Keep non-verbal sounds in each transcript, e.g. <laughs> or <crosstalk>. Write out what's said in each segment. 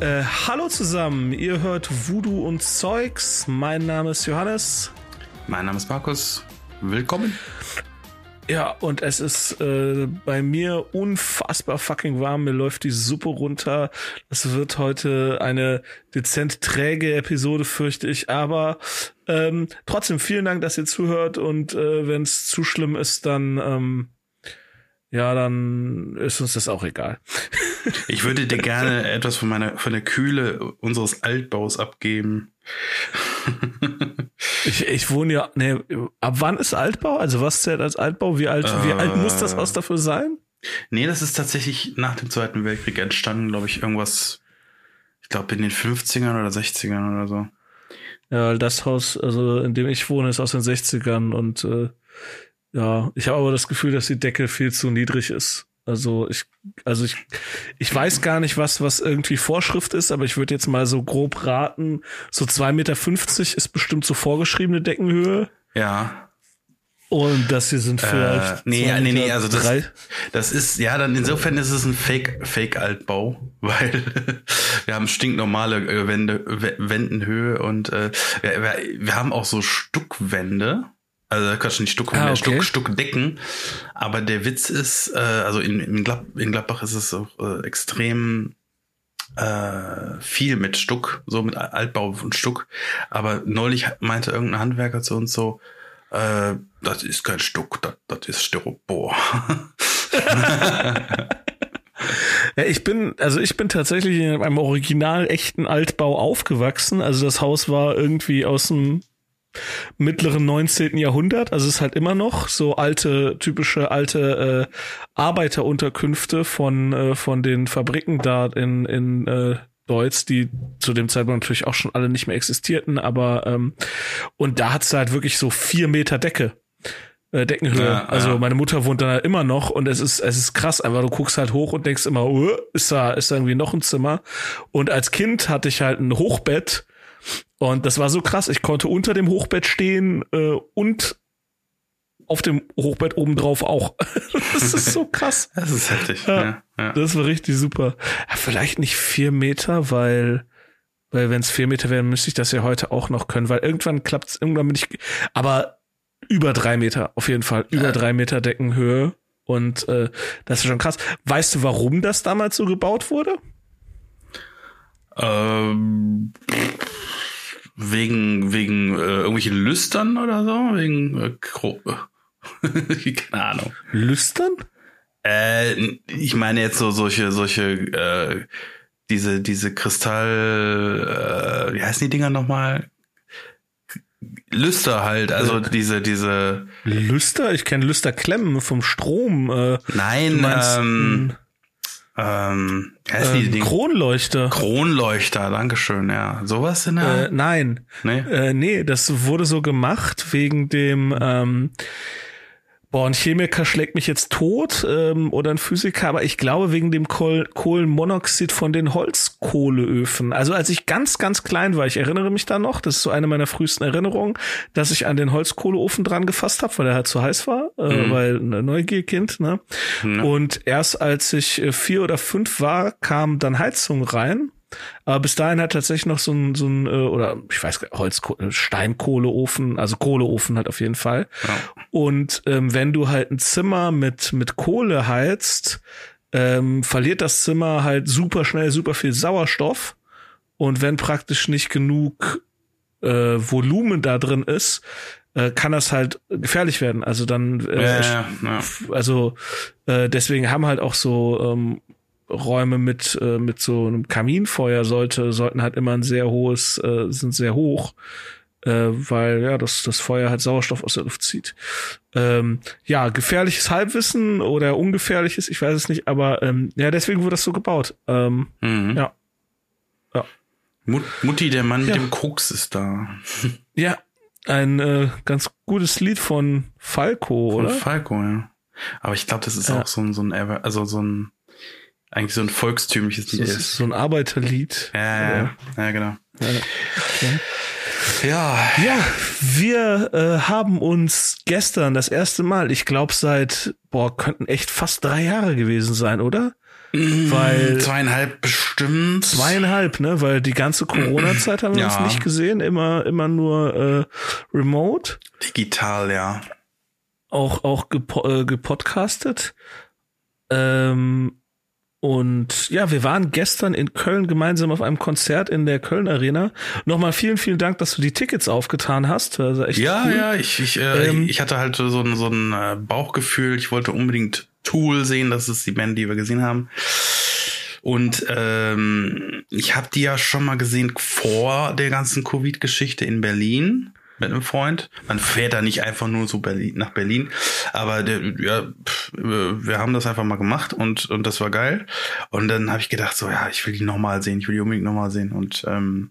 äh, hallo zusammen. Ihr hört Voodoo und Zeugs. Mein Name ist Johannes. Mein Name ist Markus. Willkommen. Ja, und es ist äh, bei mir unfassbar fucking warm. Mir läuft die Suppe runter. Es wird heute eine dezent träge Episode, fürchte ich. Aber ähm, trotzdem vielen Dank, dass ihr zuhört. Und äh, wenn es zu schlimm ist, dann ähm, ja, dann ist uns das auch egal. <laughs> Ich würde dir gerne etwas von meiner von der Kühle unseres Altbaus abgeben. <laughs> Ich, ich wohne ja, nee, ab wann ist Altbau? Also was zählt als Altbau? Wie alt, äh, wie alt muss das Haus dafür sein? Nee, das ist tatsächlich nach dem Zweiten Weltkrieg entstanden, glaube ich, irgendwas, ich glaube in den 50ern oder 60ern oder so. Ja, das Haus, also in dem ich wohne, ist aus den 60ern und äh, ja, ich habe aber das Gefühl, dass die Decke viel zu niedrig ist. Also ich, also ich, ich weiß gar nicht, was, was irgendwie Vorschrift ist, aber ich würde jetzt mal so grob raten, so zwei Meter fünfzig ist bestimmt so vorgeschriebene Deckenhöhe. Ja. Und das hier sind vielleicht. Äh, nee, nee, nee, also das, drei. das ist, ja, dann insofern ist es ein Fake, Fake-Altbau, <laughs> weil wir haben stinknormale äh, Wände, Wendenhöhe und äh, wir, wir haben auch so Stuckwände also Quatsch, nicht Stuck, ah, okay. Stuck, Stuckdecken. Aber der Witz ist, äh, also in, in, Glad in Gladbach ist es auch äh, extrem äh, viel mit Stuck, so mit Altbau und Stuck. Aber neulich meinte irgendein Handwerker zu uns so, äh, das ist kein Stuck, das, das ist Styropor. <laughs> Ja, ich bin, also ich bin tatsächlich in einem original echten Altbau aufgewachsen. Also das Haus war irgendwie aus dem mittleren 19. Jahrhundert. Also es ist halt immer noch so alte, typische alte äh, Arbeiterunterkünfte von, äh, von den Fabriken da in, in äh, Deutsch, die zu dem Zeitpunkt natürlich auch schon alle nicht mehr existierten, aber ähm, und da hat's halt wirklich so vier Meter Decke. Äh, Deckenhöhe. Ja, also ja. meine Mutter wohnt da immer noch und es ist es ist krass, einfach du guckst halt hoch und denkst immer, uh, ist da ist da irgendwie noch ein Zimmer und als Kind hatte ich halt ein Hochbett und das war so krass. Ich konnte unter dem Hochbett stehen äh, und auf dem Hochbett obendrauf auch. <laughs> das ist so krass. <laughs> Das ist heftig. Ja, ja, ja. Das war richtig super. Vielleicht nicht vier Meter, weil, weil wenn es vier Meter wären, müsste ich das ja heute auch noch können, weil irgendwann klappt es, irgendwann bin ich, aber über drei Meter, auf jeden Fall. Über drei Meter Deckenhöhe. Und äh, das ist schon krass. Weißt du, warum das damals so gebaut wurde? Ähm, wegen wegen äh, irgendwelchen Lüstern oder so, wegen äh, <laughs> keine Ahnung. Lüstern? Äh, ich meine jetzt so solche solche äh, diese diese Kristall äh, wie heißen die Dinger nochmal? Lüster halt, also äh, diese diese Lüster, ich kenne Lüsterklemmen vom Strom. Äh, Nein, ähm, ähm, ähm, die Kronleuchter. Kronleuchter, Dankeschön, ja. Sowas in der. Äh, nein. Nee? Äh, nee, das wurde so gemacht wegen dem ähm, Boah, ein Chemiker schlägt mich jetzt tot ähm, oder ein Physiker, aber ich glaube wegen dem Kohl Kohlenmonoxid von den Holzkohleöfen. Also als ich ganz, ganz klein war, ich erinnere mich da noch, das ist so eine meiner frühesten Erinnerungen, dass ich an den Holzkohleofen dran gefasst habe, weil er halt zu heiß war, äh, mhm. weil ein Neugierkind. Ne? Mhm. Und erst als ich äh, vier oder fünf war, kam dann Heizung rein aber bis dahin hat tatsächlich noch so ein, so ein äh, oder ich weiß Holz, Steinkohleofen, also Kohleofen halt auf jeden Fall. Ja. Und ähm, wenn du halt ein Zimmer mit, mit Kohle heizt, ähm, verliert das Zimmer halt super schnell super viel Sauerstoff. Und wenn praktisch nicht genug äh, Volumen da drin ist, äh, kann das halt gefährlich werden. Also dann, äh, ja, ja. also äh, deswegen haben halt auch so ähm, Räume mit äh, mit so einem Kaminfeuer sollte sollten halt immer ein sehr hohes äh, sind sehr hoch äh, weil ja das das Feuer halt Sauerstoff aus der Luft zieht. Ähm, ja gefährliches Halbwissen oder ungefährliches ich weiß es nicht aber ähm, ja deswegen wurde das so gebaut. Ähm, mhm. ja. Ja. Mut, Mutti der Mann ja. mit dem Koks ist da. <laughs> Ja ein äh, ganz gutes Lied von Falco von oder? Falco ja. Aber ich glaube das ist ja. auch so ein so ein also so ein eigentlich so ein volkstümliches Lied ist. So ein Arbeiterlied. Ja, ja, ja, genau. Okay. Ja. Ja, wir äh, haben uns gestern das erste Mal, ich glaube seit, boah, könnten echt fast drei Jahre gewesen sein, oder? weil zweieinhalb bestimmt. Zweieinhalb, ne? Weil die ganze Corona-Zeit haben wir ja. uns nicht gesehen, immer, immer nur äh, remote. Digital, ja. Auch, auch gepo äh, gepodcastet. Ähm, und ja, wir waren gestern in Köln gemeinsam auf einem Konzert in der Köln Arena. Nochmal vielen, vielen Dank, dass du die Tickets aufgetan hast. Also ja, cool. ja, ich, ich, äh, ähm, ich hatte halt so ein, so ein äh, Bauchgefühl. Ich wollte unbedingt Tool sehen. Das ist die Band, die wir gesehen haben. Und ähm, ich habe die ja schon mal gesehen vor der ganzen Covid-Geschichte in Berlin mit einem Freund. Man fährt da nicht einfach nur so Berlin, nach Berlin, aber der, ja, pff, wir haben das einfach mal gemacht und und das war geil. Und dann habe ich gedacht so, ja, ich will die nochmal sehen, ich will die unbedingt nochmal sehen und ähm,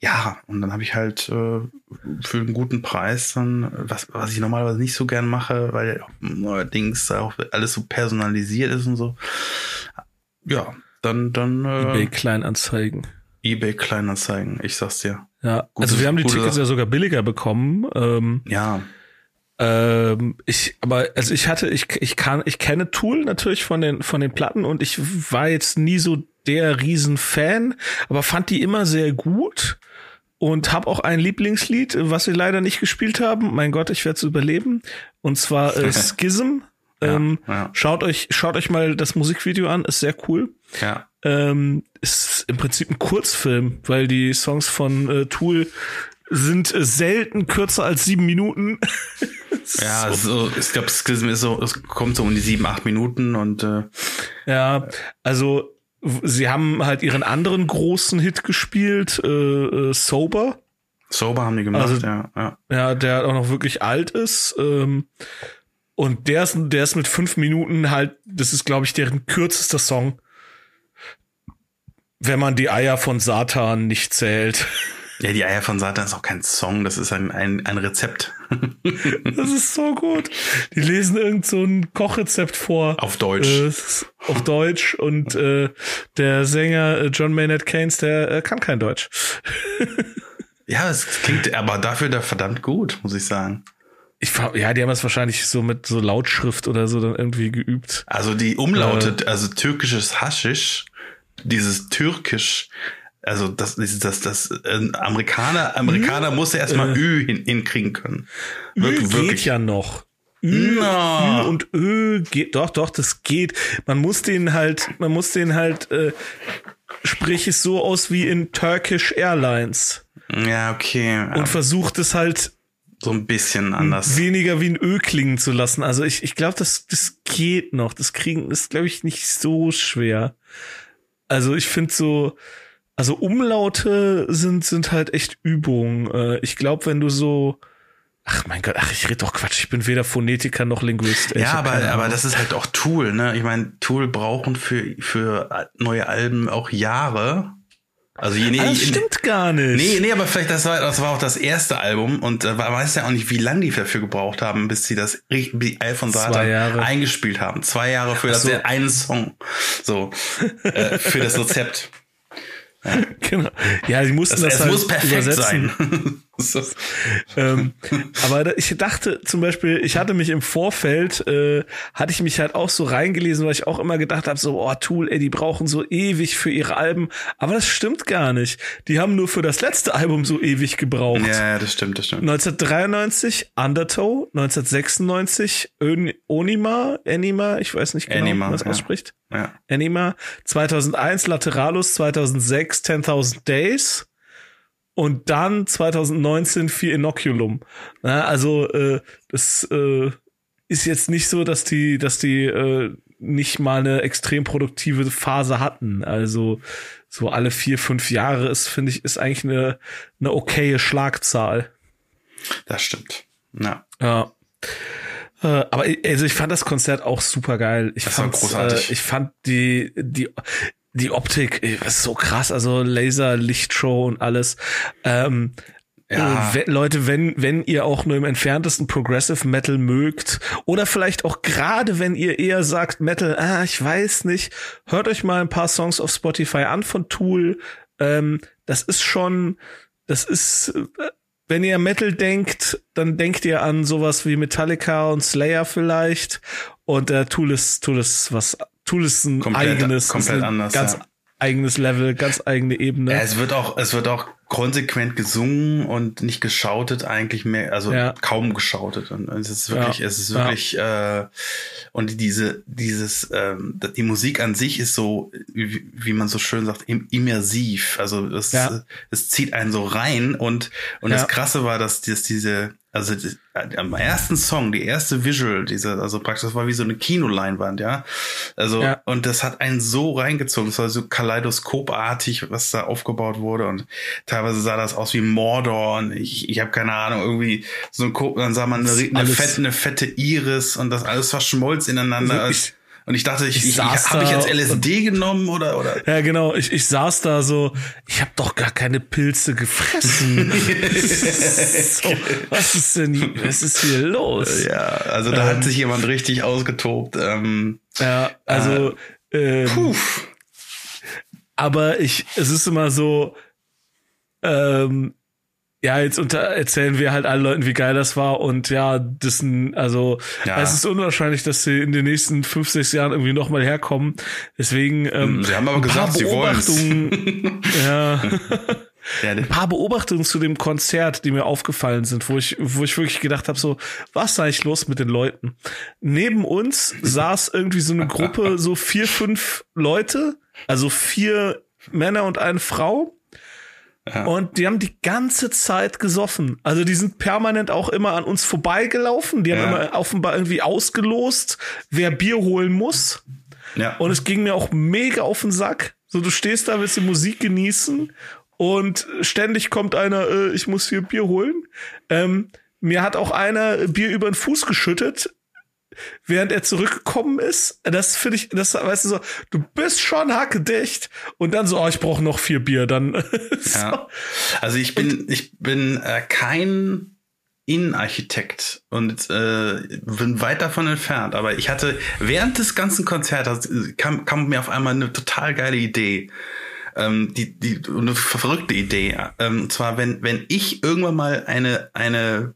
ja, und dann habe ich halt äh, für einen guten Preis dann was was ich normalerweise nicht so gern mache, weil neuerdings auch alles so personalisiert ist und so. Ja, dann dann äh, eBay Kleinanzeigen eBay Kleinanzeigen, ich sag's dir. Ja, gute, also wir haben die Tickets ja sogar billiger bekommen. Ähm, ja. Ähm, ich, aber also ich hatte, ich, ich kann, ich kenne Tool natürlich von den von den Platten und ich war jetzt nie so der Riesenfan, aber fand die immer sehr gut und habe auch ein Lieblingslied, was wir leider nicht gespielt haben. Mein Gott, ich werde es überleben. Und zwar äh, <laughs> Schism. Ja, ähm, ja. Schaut euch, schaut euch mal das Musikvideo an, ist sehr cool. Ja. Ähm, ist im Prinzip ein Kurzfilm, weil die Songs von äh, Tool sind äh, selten kürzer als sieben Minuten. <laughs> ja, so. ich glaube, es, ist so, es kommt so um die sieben, acht Minuten und äh, ja, also sie haben halt ihren anderen großen Hit gespielt, äh, äh, Sober. Sober haben die gemacht, also, ja, ja. Ja, der auch noch wirklich alt ist. Ähm, und der ist, der ist mit fünf Minuten halt, das ist, glaube ich, deren kürzester Song. Wenn man die Eier von Satan nicht zählt. <laughs> Ja, die Eier von Satan ist auch kein Song, das ist ein, ein, ein Rezept. <laughs> das ist so gut. Die lesen irgend so ein Kochrezept vor. Auf Deutsch. Äh, auf Deutsch und äh, der Sänger äh, John Maynard Keynes, der äh, kann kein Deutsch. <laughs> ja, es klingt aber dafür da verdammt gut, muss ich sagen. Ich, ja, die haben es wahrscheinlich so mit so Lautschrift oder so dann irgendwie geübt. Also die Umlaute, äh, also türkisches Haschisch dieses Türkisch, also das, das, das, das äh, Amerikaner, Amerikaner hm? muss erstmal äh, Ü hin, hinkriegen können. Ü geht wirklich. ja noch. Ü, no. Ü und Ö geht, doch, doch, das geht. Man muss den halt, man muss den halt, äh, sprich es so aus wie in Turkish Airlines. Ja, okay. Und versucht es halt so ein bisschen anders. Weniger wie ein Ö klingen zu lassen. Also ich, ich glaube, das, das geht noch. Das kriegen ist, glaube ich, nicht so schwer. Also ich finde so, also Umlaute sind, sind halt echt Übungen. Äh, ich glaube, wenn du so, Ach mein Gott, ach, ich rede doch Quatsch, ich bin weder Phonetiker noch Linguist. Ja, aber, aber das ist halt auch Tool, ne? Ich meine, Tool brauchen für, für neue Alben auch Jahre. Also je, ah, das je, stimmt gar nicht. Nee, nee, aber vielleicht das war das war auch das erste Album und äh, weiß ja auch nicht, wie lange die dafür gebraucht haben, bis sie das die Al von Satan eingespielt haben. Zwei Jahre für so. das einen Song. So äh, für das Rezept. Ja. <laughs> Genau. Ja, sie mussten das, das es halt muss perfekt übersetzen. sein. <laughs> <laughs> <laughs> ähm, aber ich dachte zum Beispiel, ich hatte mich im Vorfeld, äh, hatte ich mich halt auch so reingelesen, weil ich auch immer gedacht habe, so, oh, Tool, ey, die brauchen so ewig für ihre Alben. Aber das stimmt gar nicht. Die haben nur für das letzte Album so ewig gebraucht. Ja, das stimmt, das stimmt. 1993 Undertow, 1996 Onima, Anima, ich weiß nicht genau, Anima, wie man das ja. ausspricht. Ja. Anima, 2001 Lateralus, 2006 10.000 Days und dann 2019 für Inoculum. Ja, also äh, das äh, ist jetzt nicht so, dass die, dass die äh, nicht mal eine extrem produktive Phase hatten. Also so alle vier, fünf Jahre ist, finde ich, ist eigentlich eine, eine okaye Schlagzahl. Das stimmt. Ja. Ja. Äh, aber also ich fand das Konzert auch super geil. Ich fand. Äh, ich fand die die die Optik ist so krass, also Laser, Lichtshow und alles. Ähm, ja. Äh, Leute, wenn, wenn ihr auch nur im entferntesten Progressive Metal mögt oder vielleicht auch gerade wenn ihr eher sagt Metal, ah, ich weiß nicht, hört euch mal ein paar Songs auf Spotify an von Tool. Ähm, das ist schon, das ist, äh, wenn ihr Metal denkt, dann denkt ihr an sowas wie Metallica und Slayer vielleicht. Und äh, Tool ist, Tool ist was Tool ist ein komplett, eigenes, komplett anders, ganz ja. eigenes Level, ganz eigene Ebene. Ja, es wird auch, es wird auch konsequent gesungen und nicht geschautet eigentlich mehr, also ja. kaum geschautet. Und es ist wirklich, ja. es ist wirklich, ja. äh, und diese, dieses, ähm, die Musik an sich ist so, wie, wie man so schön sagt, immersiv. Also es, es zieht einen so rein und, und das Krasse war, dass, dass diese, also die, am ersten Song, die erste Visual, diese, also praktisch, das war wie so eine Kinoleinwand, ja. Also, ja. und das hat einen so reingezogen, es war so kaleidoskopartig, was da aufgebaut wurde und teilweise sah das aus wie Mordor und ich, ich habe keine Ahnung, irgendwie so ein, dann sah man eine, eine, fette, eine fette Iris und das alles verschmolz ineinander. Also ich, und ich dachte, ich, ich, ich habe ich jetzt LSD genommen oder oder? Ja, genau. Ich, ich saß da so, ich habe doch gar keine Pilze gefressen. <laughs> so, was ist denn, was ist hier los? Ja, also da ähm, hat sich jemand richtig ausgetobt. Ähm, ja, also äh, ähm, aber ich, es ist immer so, ähm, ja, jetzt unter erzählen wir halt allen Leuten, wie geil das war und ja, das ein, also ja. es ist unwahrscheinlich, dass sie in den nächsten fünf, sechs Jahren irgendwie nochmal herkommen. Deswegen ähm, sie haben aber gesagt, sie wollen <laughs> ja. Ja, ein paar Beobachtungen zu dem Konzert, die mir aufgefallen sind, wo ich, wo ich wirklich gedacht habe, so, was ist eigentlich los mit den Leuten? Neben uns saß irgendwie so eine Gruppe, so vier, fünf Leute, also vier Männer und eine Frau. Und die haben die ganze Zeit gesoffen. Also die sind permanent auch immer an uns vorbeigelaufen. Die haben ja. immer offenbar irgendwie ausgelost, wer Bier holen muss. Ja. Und es ging mir auch mega auf den Sack. So, du stehst da, willst die Musik genießen und ständig kommt einer, äh, ich muss hier Bier holen. Ähm, mir hat auch einer Bier über den Fuß geschüttet während er zurückgekommen ist. Das finde ich, das weißt du so, du bist schon hackedicht und dann so, oh, ich brauche noch vier Bier, dann. <laughs> so. ja. Also ich bin, ich bin äh, kein Innenarchitekt und äh, bin weit davon entfernt. Aber ich hatte während des ganzen Konzerts kam, kam mir auf einmal eine total geile Idee. Ähm, die, die, eine verrückte Idee. Ähm, und zwar, wenn, wenn ich irgendwann mal eine, eine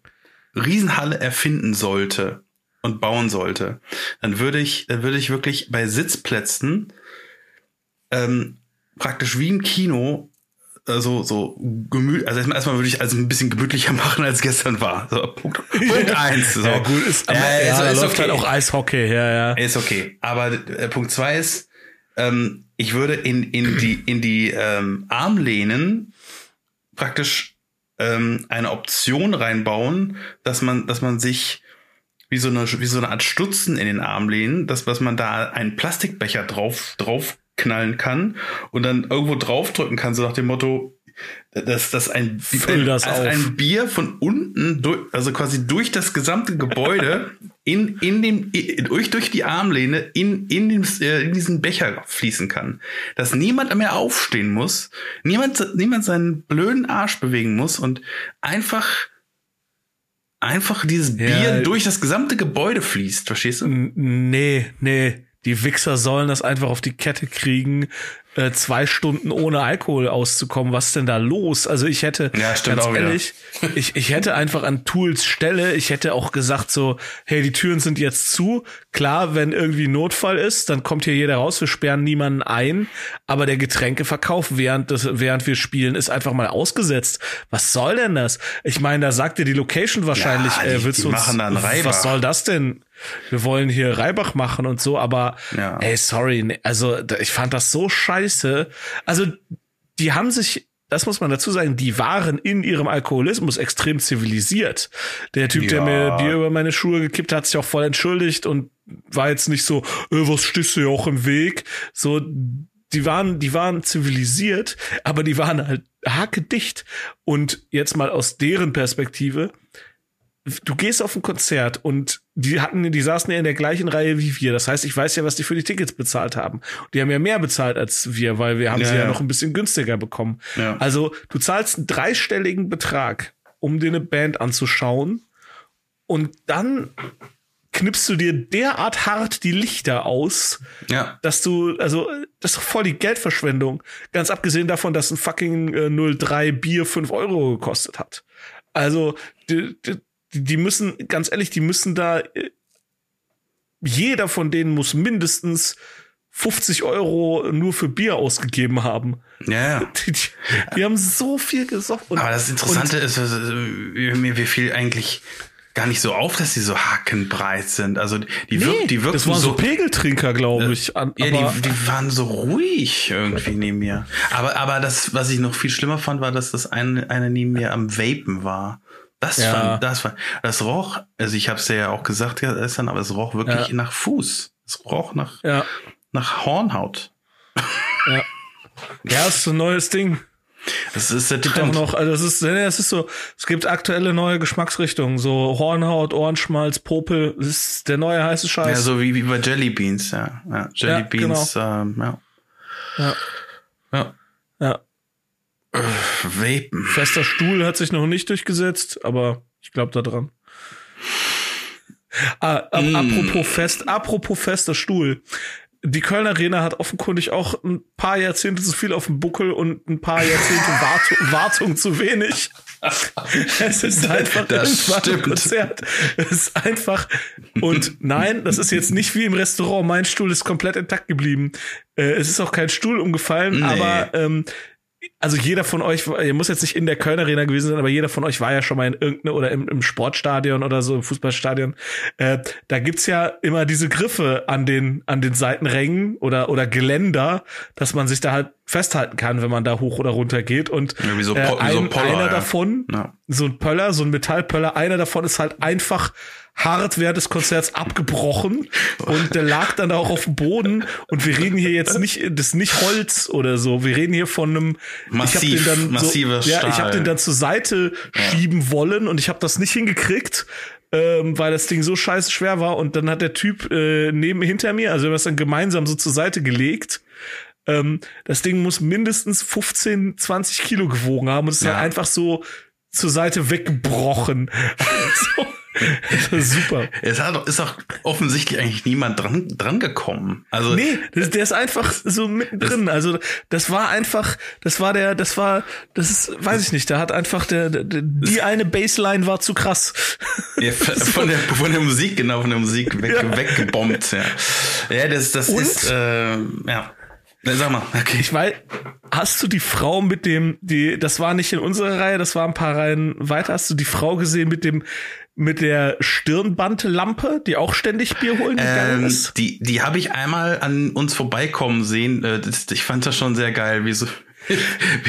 Riesenhalle erfinden sollte, und bauen sollte, dann würde ich, dann würde ich wirklich bei Sitzplätzen ähm, praktisch wie im Kino äh, so so gemüt also erstmal, erstmal würde ich also ein bisschen gemütlicher <laughs> machen als gestern war so Punkt, Punkt eins so. ja, gut ist aber ja, ja, so, ist okay. halt auch Eishockey ja ja ist okay aber äh, Punkt zwei ist ähm, ich würde in in die in die ähm, Armlehnen praktisch ähm, eine Option reinbauen dass man dass man sich wie so eine, wie so eine Art Stutzen in den Arm lehnen, das, was man da einen Plastikbecher drauf, drauf knallen kann und dann irgendwo draufdrücken kann, so nach dem Motto, dass das ein, ein, das also ein Bier von unten, durch, also quasi durch das gesamte Gebäude <laughs> in, in dem, durch, durch die Armlehne in, in, dem, äh, in diesen Becher fließen kann. Dass niemand mehr aufstehen muss, niemand, niemand seinen blöden Arsch bewegen muss und einfach einfach dieses Bier ja, durch das gesamte Gebäude fließt, verstehst du? Nee, nee. Die Wichser sollen das einfach auf die Kette kriegen, äh, zwei Stunden ohne Alkohol auszukommen. Was ist denn da los? Also ich hätte, ja, ganz ehrlich, ich, ich hätte einfach an Tools Stelle, ich hätte auch gesagt so, hey, die Türen sind jetzt zu. Klar, wenn irgendwie Notfall ist, dann kommt hier jeder raus, wir sperren niemanden ein. Aber der Getränkeverkauf während, des, während wir spielen ist einfach mal ausgesetzt. Was soll denn das? Ich meine, da sagt dir die Location wahrscheinlich, ja, die, äh, willst du uns, machen dann was soll das denn? wir wollen hier Reibach machen und so, aber ja. ey, sorry, also ich fand das so scheiße. Also die haben sich, das muss man dazu sagen, die waren in ihrem Alkoholismus extrem zivilisiert. Der Typ, ja. der mir Bier über meine Schuhe gekippt hat, hat sich auch voll entschuldigt und war jetzt nicht so, äh, was stehst du ja auch im Weg? So, die waren, die waren zivilisiert, aber die waren halt hakedicht. Und jetzt mal aus deren Perspektive, du gehst auf ein Konzert und die hatten, die saßen ja in der gleichen Reihe wie wir. Das heißt, ich weiß ja, was die für die Tickets bezahlt haben. Die haben ja mehr bezahlt als wir, weil wir haben ja, sie ja, ja, noch ein bisschen günstiger bekommen. Ja. Also du zahlst einen dreistelligen Betrag, um dir eine Band anzuschauen und dann knippst du dir derart hart die Lichter aus, ja. dass du, also, das ist doch voll die Geldverschwendung. Ganz abgesehen davon, dass ein fucking äh, 03 Bier 5 Euro gekostet hat. Also, die, die, die, die müssen, ganz ehrlich, die müssen da, äh, jeder von denen muss mindestens 50 Euro nur für Bier ausgegeben haben. Ja, ja. <laughs> Die, die, die haben so viel gesoffen. Aber das Interessante ist, mir, fiel eigentlich gar nicht so auf, dass die so hackenbreit sind. Also die, nee, wirk, die wirken das waren so, so Pegeltrinker, glaube ich. An, ja, die, die waren so ruhig irgendwie neben mir. Aber aber das, was ich noch viel schlimmer fand, war, dass das eine, eine neben mir am Vapen war. Das ja. fand, das war, das roch, also ich habe es ja auch gesagt gestern, aber es roch wirklich ja. nach Fuß. Es roch nach, ja. nach Hornhaut. Ja. Ja, ist so ein neues Ding. Das ist der Trend. Noch, also das ist, das ist so, es gibt aktuelle neue Geschmacksrichtungen, so Hornhaut, Ohrenschmalz, Popel, das ist der neue heiße Scheiß. Ja, so wie, wie bei Jelly Beans, ja. ja Jelly ja, Beans, genau. ähm, ja. Ja. Ja. ja. Äh, Vapen. Fester Stuhl hat sich noch nicht durchgesetzt, aber ich glaube da dran. Ah, mm. Apropos fest, apropos fester Stuhl die Kölner Arena hat offenkundig auch ein paar Jahrzehnte zu viel auf dem Buckel und ein paar Jahrzehnte Wartung, <laughs> Wartung zu wenig. es ist einfach das ein Konzert. Es ist einfach und nein, das ist jetzt nicht wie im Restaurant. Mein Stuhl ist komplett intakt geblieben. Äh, es ist auch kein Stuhl umgefallen, nee. aber ähm, also jeder von euch, ihr muss jetzt nicht in der Köln Arena gewesen sein, aber jeder von euch war ja schon mal in irgendeine oder im, im Sportstadion oder so, im Fußballstadion. Äh, da gibt's ja immer diese Griffe an den, an den Seitenrängen oder, oder Geländer, dass man sich da halt festhalten kann, wenn man da hoch oder runter geht. Und so, äh, ein, so Poller, einer ja. davon, ja. so ein Pöller, so ein Metallpöller, einer davon ist halt einfach hart während des Konzerts abgebrochen und der lag dann auch auf dem Boden und wir reden hier jetzt nicht, das ist nicht Holz oder so, wir reden hier von einem Massiv, ich hab den dann so, ja, ich habe den dann zur Seite ja. schieben wollen und ich habe das nicht hingekriegt. Ähm, weil das Ding so scheiße schwer war und dann hat der Typ äh, neben hinter mir, also wir haben es dann gemeinsam so zur Seite gelegt ähm, das Ding muss mindestens 15, 20 Kilo gewogen haben und es ja. ist halt einfach so zur Seite weggebrochen. <laughs> so. <laughs> Super. Es hat, ist auch offensichtlich eigentlich niemand dran, dran gekommen. Also. Nee, das, der ist einfach so mittendrin. Also, das war einfach, das war der, das war, das ist, weiß ich nicht, da hat einfach der, der die eine Bassline war zu krass. Ja, <laughs> von der, von der Musik, genau, von der Musik weg, ja. weggebombt, ja. Ja, das, das Und? ist, äh, ja. Sag mal, okay. Ich weiß, hast du die Frau mit dem, die, das war nicht in unserer Reihe, das war ein paar Reihen weiter, hast du die Frau gesehen mit dem mit der Stirnbandlampe, die auch ständig Bier holen gegangen ähm, ist? Die, die habe ich einmal an uns vorbeikommen sehen. Äh, ich fand das schon sehr geil, wie so,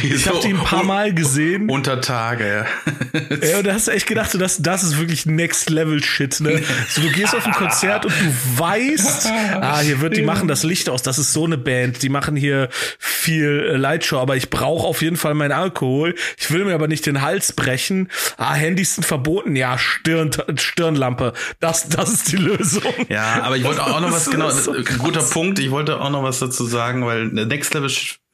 ich so habe die ein paar Mal gesehen. Unter Tage, ja. ja, und da hast du echt gedacht, so, das, das ist wirklich Next Level Shit, ne? So, du gehst auf ein Konzert und du weißt, ah, hier wird, die machen das Licht aus, das ist so eine Band, die machen hier viel äh, Lightshow, aber ich brauche auf jeden Fall meinen Alkohol. Ich will mir aber nicht den Hals brechen. Ah, Handys sind verboten. Ja, Stirn, Stirnlampe. Das, das ist die Lösung. Ja, aber ich wollte auch noch was, genau, so guter Punkt. Ich wollte auch noch was dazu sagen, weil Next Level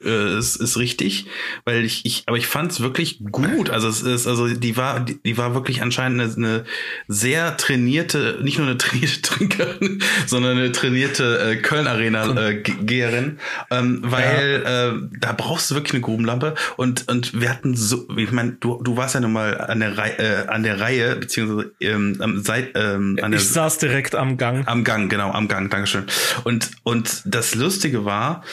äh, ist, ist richtig, weil ich, ich aber ich fand es wirklich gut. Also es ist, also die war, die, die war wirklich anscheinend eine, eine sehr trainierte, nicht nur eine trainierte <laughs> Trinkerin, sondern eine trainierte äh, Köln Arena äh, Geherin, ähm, weil ja. äh, da brauchst du wirklich eine Grubenlampe und und wir hatten so, ich meine, du du warst ja nun mal an der Reihe, äh, an der Reihe beziehungsweise ähm, Seit, ähm, an der, ich saß direkt am Gang. Am Gang, genau, am Gang, Dankeschön. Und und das Lustige war,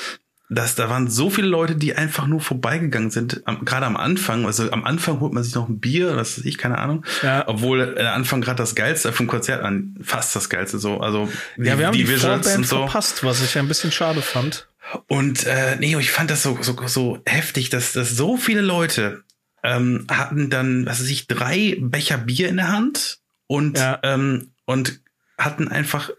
dass da waren so viele Leute, die einfach nur vorbeigegangen sind, am, gerade am Anfang. Also am Anfang holt man sich noch ein Bier, das ist ich, keine Ahnung. Ja. Obwohl der Anfang gerade das Geilste vom Konzert an, fast das Geilste so. Also die, ja, wir haben die, die Visuals und so. verpasst, was ich ein bisschen schade fand. Und äh, nee, ich fand das so, so, so heftig, dass, dass so viele Leute ähm, hatten dann, was weiß ich, drei Becher Bier in der Hand und, ja. ähm, und hatten einfach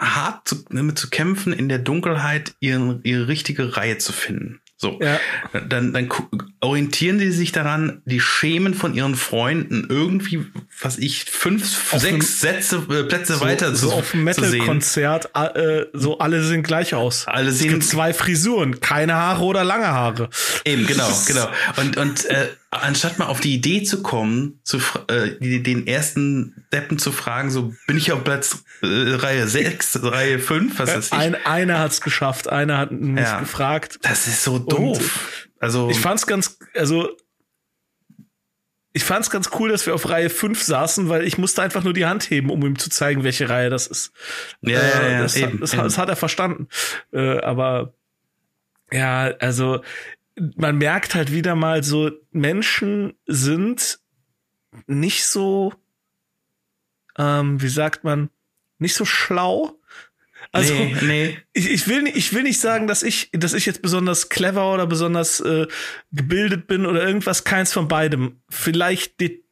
hart zu, damit zu kämpfen, in der Dunkelheit ihre, ihre richtige Reihe zu finden. So, ja. dann, dann orientieren sie sich daran, die Schemen von ihren Freunden irgendwie, was ich, fünf, auf sechs Sätze, äh, Plätze so, weiter so zu, auf dem Metal-Konzert, äh, so alle sehen gleich aus. Alle sehen es gibt zwei Frisuren, keine Haare oder lange Haare. Eben, genau, <laughs> genau. Und, und äh, anstatt mal auf die Idee zu kommen, zu, äh, den ersten Deppen zu fragen, so bin ich auf Platz äh, Reihe 6, <laughs> Reihe 5, was ist ich? Ein, einer hat's geschafft, einer hat mich ja, gefragt. Das ist so doof. Und also ich fand's ganz, also ich fand es ganz cool, dass wir auf Reihe 5 saßen, weil ich musste einfach nur die Hand heben, um ihm zu zeigen, welche Reihe das ist. Ja, äh, ja, ja, das, eben, das, eben. das, hat er verstanden. Äh, aber ja, also man merkt halt wieder mal so, Menschen sind nicht so, ähm, wie sagt man, nicht so schlau. Also nee, nee. Ich, ich will nicht, ich will nicht sagen, dass ich, dass ich jetzt besonders clever oder besonders äh, gebildet bin oder irgendwas. Keins von beidem. Vielleicht de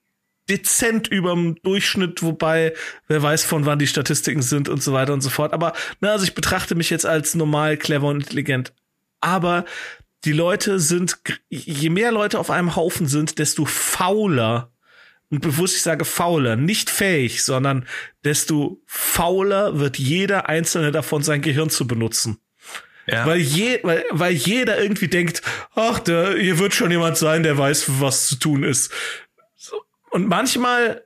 dezent überm Durchschnitt, wobei wer weiß von wann die Statistiken sind und so weiter und so fort. Aber na, also ich betrachte mich jetzt als normal, clever und intelligent. Aber die Leute sind, je mehr Leute auf einem Haufen sind, desto fauler und bewusst ich sage fauler, nicht fähig, sondern desto fauler wird jeder einzelne davon sein Gehirn zu benutzen. Ja. Weil, je, weil, weil jeder irgendwie denkt, ach, da, hier wird schon jemand sein, der weiß, was zu tun ist. Und manchmal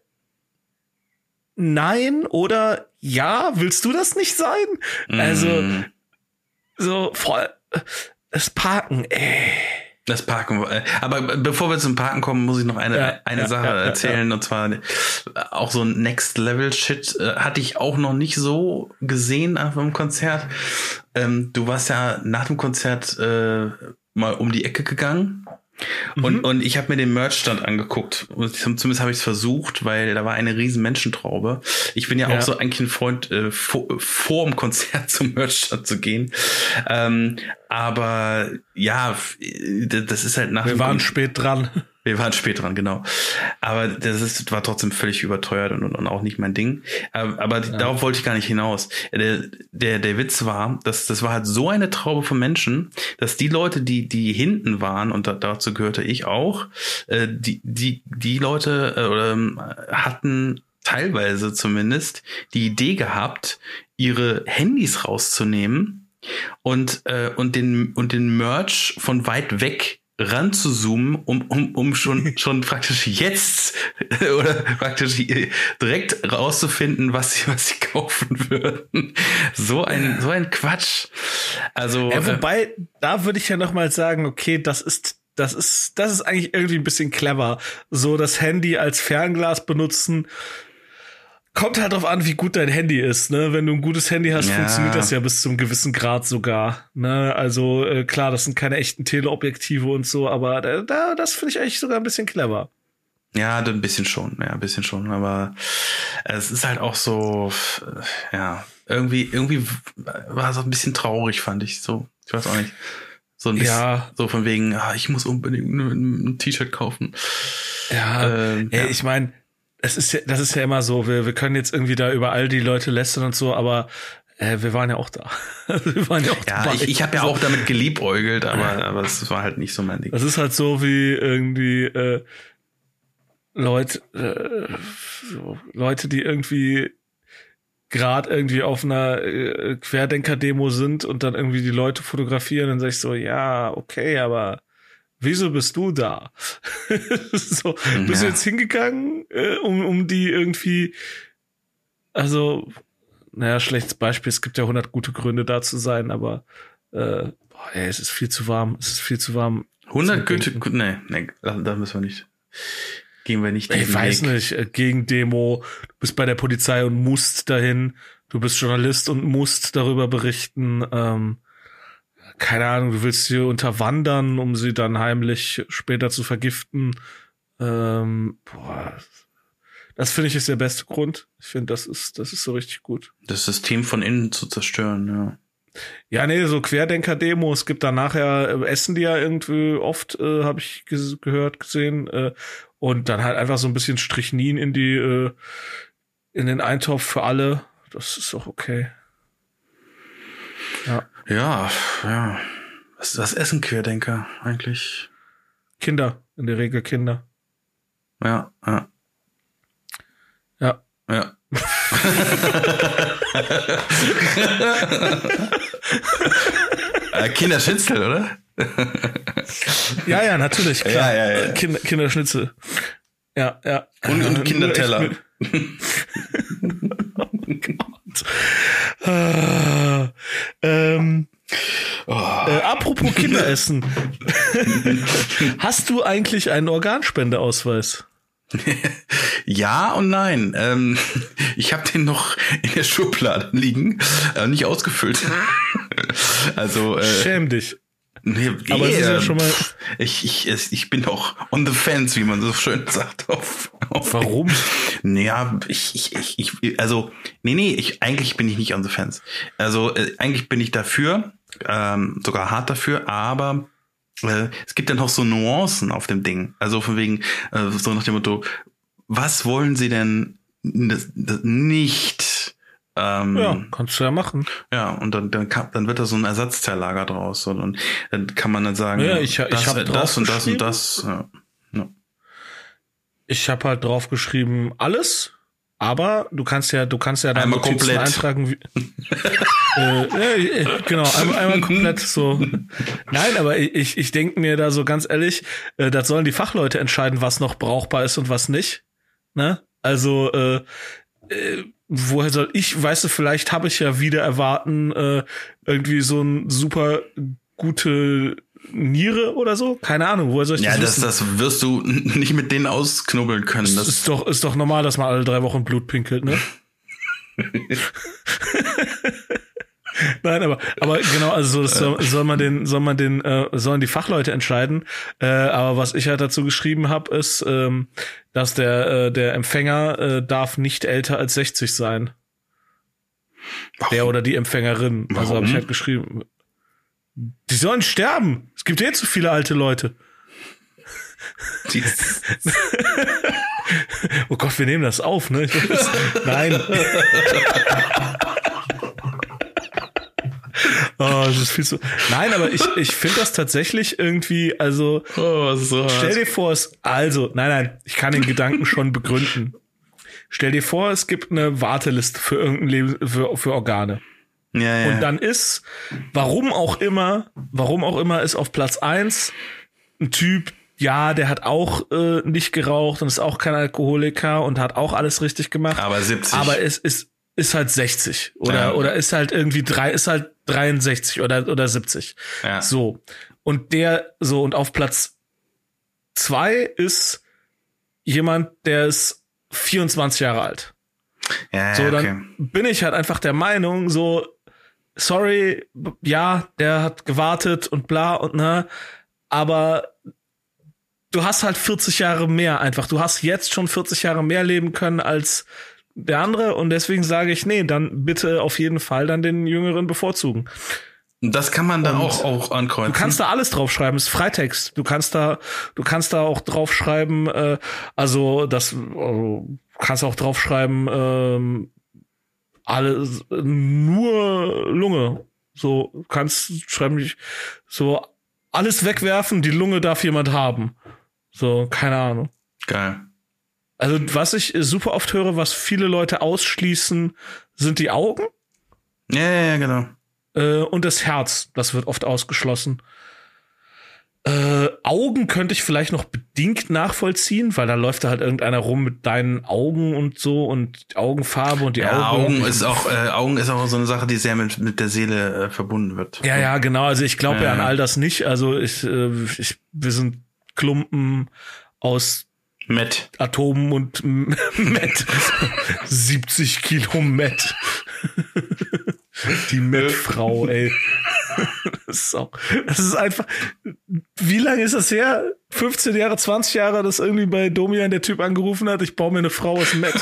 nein oder ja, willst du das nicht sein? Mhm. Also, so voll, das Parken, ey. Das Parken. äh, Aber bevor wir zum Parken kommen, muss ich noch eine, Ja, eine ja, Sache ja, ja, erzählen. Und zwar äh, auch so ein Next Level Shit äh, hatte ich auch noch nicht so gesehen auf dem Konzert. Ähm, du warst ja nach dem Konzert äh, mal um die Ecke gegangen. Und, und ich habe mir den Merchstand angeguckt. Zumindest habe ich es versucht, weil da war eine riesen Menschentraube. Ich bin ja, Ja. auch so eigentlich ein Freund, äh, vor, vor dem Konzert <laughs> zum Merchstand zu gehen. Ähm, aber ja, das ist halt nach Wir waren spät dran. Wir waren spät dran, genau. Aber das ist, war trotzdem völlig überteuert und, und auch nicht mein Ding. Aber, aber darauf wollte ich gar nicht hinaus. Der, der, der Witz war, dass das war halt so eine Traube von Menschen, dass die Leute, die, die hinten waren, und da, dazu gehörte ich auch, äh, die, die, die Leute äh, ähm, hatten teilweise zumindest die Idee gehabt, ihre Handys rauszunehmen und, äh, und, den, und den Merch von weit weg ranzuzoomen, um, um, um schon, <laughs> schon praktisch jetzt <laughs> oder praktisch direkt rauszufinden, was sie, was sie kaufen <laughs> würden. So ein, so ein Quatsch. Also, Ja, äh, wobei, da würde ich ja noch mal sagen, okay, das ist, das ist, das ist eigentlich irgendwie ein bisschen clever. So das Handy als Fernglas benutzen. Kommt halt drauf an, wie gut dein Handy ist, ne? Wenn du ein gutes Handy hast, Ja. funktioniert das ja bis zu einem gewissen Grad sogar, ne? Also äh, klar, das sind keine echten Teleobjektive und so, aber da, da das finde ich eigentlich sogar ein bisschen clever. Ja, ein bisschen schon, ja, ein bisschen schon, aber es ist halt auch so, ja, irgendwie, irgendwie war es auch ein bisschen traurig, fand ich so. Ich weiß auch nicht. So ein bisschen, Ja. so von wegen, ah, ich muss unbedingt ein, ein T-Shirt kaufen. Ja, Ähm, ey, ja. ich meine, es ist ja, das ist ja immer so, wir, wir können jetzt irgendwie da über all die Leute lästern und so, aber äh, wir waren ja auch da. <laughs> wir waren ja auch Ja, dabei. ich, ich habe ja auch damit geliebäugelt, aber, aber es war halt nicht so mein Ding. Das ist halt so wie irgendwie äh, Leute, äh, so Leute, die irgendwie gerade irgendwie auf einer äh, Querdenker-Demo sind und dann irgendwie die Leute fotografieren, dann sag ich so, ja, okay, aber wieso bist du da? <laughs> so, bist du jetzt hingegangen, äh, um, um die irgendwie, also, naja, schlechtes Beispiel, es gibt ja 100 gute Gründe da zu sein, aber äh, boah, ey, es ist viel zu warm, es ist viel zu warm. 100 Zum Goethe, nee, nee, da müssen wir nicht. Gehen wir nicht Ich weiß Weg. nicht, äh, gegen Demo, du bist bei der Polizei und musst dahin, du bist Journalist und musst darüber berichten, ähm, keine Ahnung, du willst sie unterwandern, um sie dann heimlich später zu vergiften. Ähm, boah, das finde ich ist der beste Grund. Ich finde, das ist, das ist so richtig gut. Das System von innen zu zerstören, ja. Ja, nee, so Querdenker-Demos, es gibt da nachher, äh, essen die ja irgendwie oft, äh, habe ich gehört, gesehen, äh, und dann halt einfach so ein bisschen Strichnin in die, äh, in den Eintopf für alle. Das ist doch okay. Ja. Ja, ja. Was ist das Essen Querdenker eigentlich? Kinder, in der Regel Kinder. Ja, ja, Ja. ja. <laughs> Äh, Kinderschnitzel, oder? Ja, ja, natürlich, klar. Ja, ja, ja. Kinder, Kinderschnitzel. Ja, ja. Und, und <laughs> Kinderteller. <laughs> echt mit- oh Gott. Ah, <laughs> ähm, Oh. Äh, apropos Kinderessen. <laughs> Hast du eigentlich einen Organspendeausweis? <laughs> ja und nein. Ähm, ich habe den noch in der Schublade liegen, äh, nicht ausgefüllt. also äh, schäm dich. Nee, Aber es ist ja schon mal. Ich, ich, ich bin doch on the fence, wie man so schön <laughs> sagt. Auf, auf Warum? Naja, ich, ich, ich, ich, also, nee, nee, ich, eigentlich bin ich nicht on the fence. Also, äh, eigentlich bin ich dafür, ähm, sogar hart dafür, aber äh, es gibt dann auch so Nuancen auf dem Ding. Also von wegen, äh, so nach dem Motto, was wollen sie denn das, das nicht? Ähm, ja, kannst du ja machen. Ja, und dann, dann, kann, dann wird da so ein Ersatzteillager draus. Und, und dann kann man dann sagen, ja, ich, das, ich hab das und das und das. Ja. Ja. Ich habe halt draufgeschrieben, alles, aber du kannst ja, du kannst ja dann einmal komplett eintragen. Wie, <laughs> äh, äh, genau, einmal, einmal komplett so. Nein, aber ich, ich denke mir da so ganz ehrlich, äh, das sollen die Fachleute entscheiden, was noch brauchbar ist und was nicht. Ne? Also äh, äh, woher soll ich, weißt du, vielleicht habe ich ja wieder erwarten, äh, irgendwie so ein super gute Niere oder so? Keine Ahnung, woher soll ich das Ja, das, das wirst du nicht mit denen ausknubbeln können. Das ist doch, ist doch normal, dass man alle drei Wochen Blut pinkelt, ne? <laughs> <laughs> Nein, aber aber genau, also das soll, soll man den soll man den äh, sollen die Fachleute entscheiden. Äh, aber was ich halt dazu geschrieben habe, ist, ähm, dass der äh, der Empfänger äh, darf nicht älter als 60 sein. Warum? Der oder die Empfängerin. Warum? Also habe ich halt geschrieben. Die sollen sterben. Es gibt eh zu viele alte Leute. <laughs> oh Gott, wir nehmen das auf, ne? Weiß, nein. <laughs> Oh, das ist viel zu. Nein, aber ich, ich finde das tatsächlich irgendwie, also oh, so stell dir vor, es, also, nein, nein, ich kann den Gedanken schon begründen. Stell dir vor, es gibt eine Warteliste für irgendein Leben, für, für Organe. Ja, ja. Und dann ist, warum auch immer, warum auch immer, ist auf Platz eins ein Typ, ja, der hat auch äh, nicht geraucht und ist auch kein Alkoholiker und hat auch alles richtig gemacht. Aber 70. Aber es ist, ist halt 60 oder ja. oder ist halt irgendwie drei ist halt 63 oder oder 70. Ja. So. Und der so und auf Platz zwei ist jemand, der ist 24 Jahre alt. Ja, so, dann okay. bin ich halt einfach der Meinung, so, sorry, ja, der hat gewartet und bla und ne, aber du hast halt 40 Jahre mehr einfach. Du hast jetzt schon 40 Jahre mehr leben können als der andere und deswegen sage ich, nee, dann bitte auf jeden Fall dann den Jüngeren bevorzugen. Das kann man da auch, auch ankreuzen. Du kannst da alles draufschreiben, ist Freitext. Du kannst da, du kannst da auch draufschreiben, äh, also das äh, kannst auch draufschreiben, ähm, alles nur Lunge. So kannst schreiben so alles wegwerfen, die Lunge darf jemand haben. So, keine Ahnung. Geil. Also, was ich super oft höre, was viele Leute ausschließen, sind die Augen. Ja, ja, ja genau. Äh, und das Herz, das wird oft ausgeschlossen. Äh, Augen könnte ich vielleicht noch bedingt nachvollziehen, weil da läuft da halt irgendeiner rum mit deinen Augen und so und Augenfarbe und die ja, Augen. Augen ist auch äh, Augen ist auch so eine Sache, die sehr mit mit der Seele äh, verbunden wird. Ja, ja, genau. Also ich glaube ja, ja an all das nicht. Also ich, äh, ich wir sind Klumpen aus Met. Atomen und Met. <laughs> 70 Kilo Met. Die Met-Frau, ey. Das ist, auch, das ist einfach. Wie lange ist das her? 15 Jahre, 20 Jahre, dass irgendwie bei Domian der Typ angerufen hat, ich baue mir eine Frau aus Met.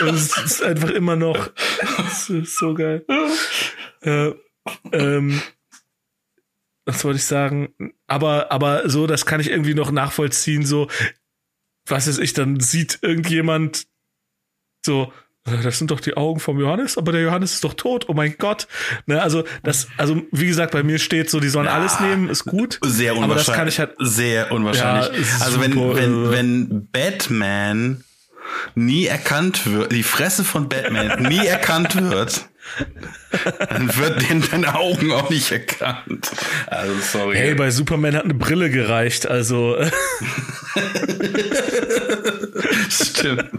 Das ist einfach immer noch. Das ist so geil. Äh, ähm, was wollte ich sagen? Aber, aber so, das kann ich irgendwie noch nachvollziehen, so, was weiß ich, dann sieht irgendjemand so, äh, das sind doch die Augen vom Johannes, aber der Johannes ist doch tot. Oh mein Gott. Ne, also das, also wie gesagt, bei mir steht so, die sollen ja, alles nehmen, ist gut. Sehr unwahrscheinlich. Aber das kann ich halt sehr unwahrscheinlich. Ja, also wenn wenn äh, wenn Batman nie erkannt wird, die Fresse von Batman nie erkannt wird, dann wird den deine Augen auch nicht erkannt. Also sorry. Hey, bei Superman hat eine Brille gereicht, also. <laughs> Stimmt.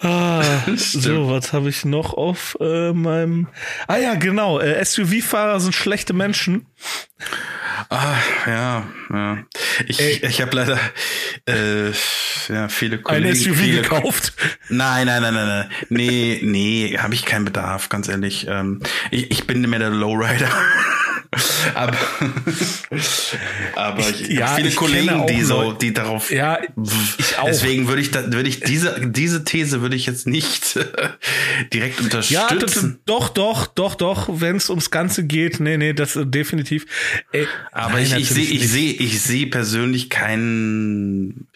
Ah, <laughs> so, was habe ich noch auf äh, meinem. Ah ja, genau. Äh, SUV-Fahrer sind schlechte Menschen. Ah, ja, ja. Ich, Ey. ich habe leider äh, ja, viele Kollegen. Ein SUV viele, gekauft? Nein, nein, nein, nein, nein. Nee, nee, habe ich keinen Bedarf, ganz ehrlich. Ähm, ich, ich bin mehr der Lowrider. Aber aber ich, ja, viele Kollegen, die so, die darauf. Ja, ich auch. Deswegen würde ich, da, würde ich diese diese These würde ich jetzt nicht direkt unterstützen. Ja, doch, doch, doch, doch. Wenn es ums Ganze geht, nee, nee, das definitiv. Ey, aber nein, ich, ich sehe, ich sehe, ich sehe persönlich keinen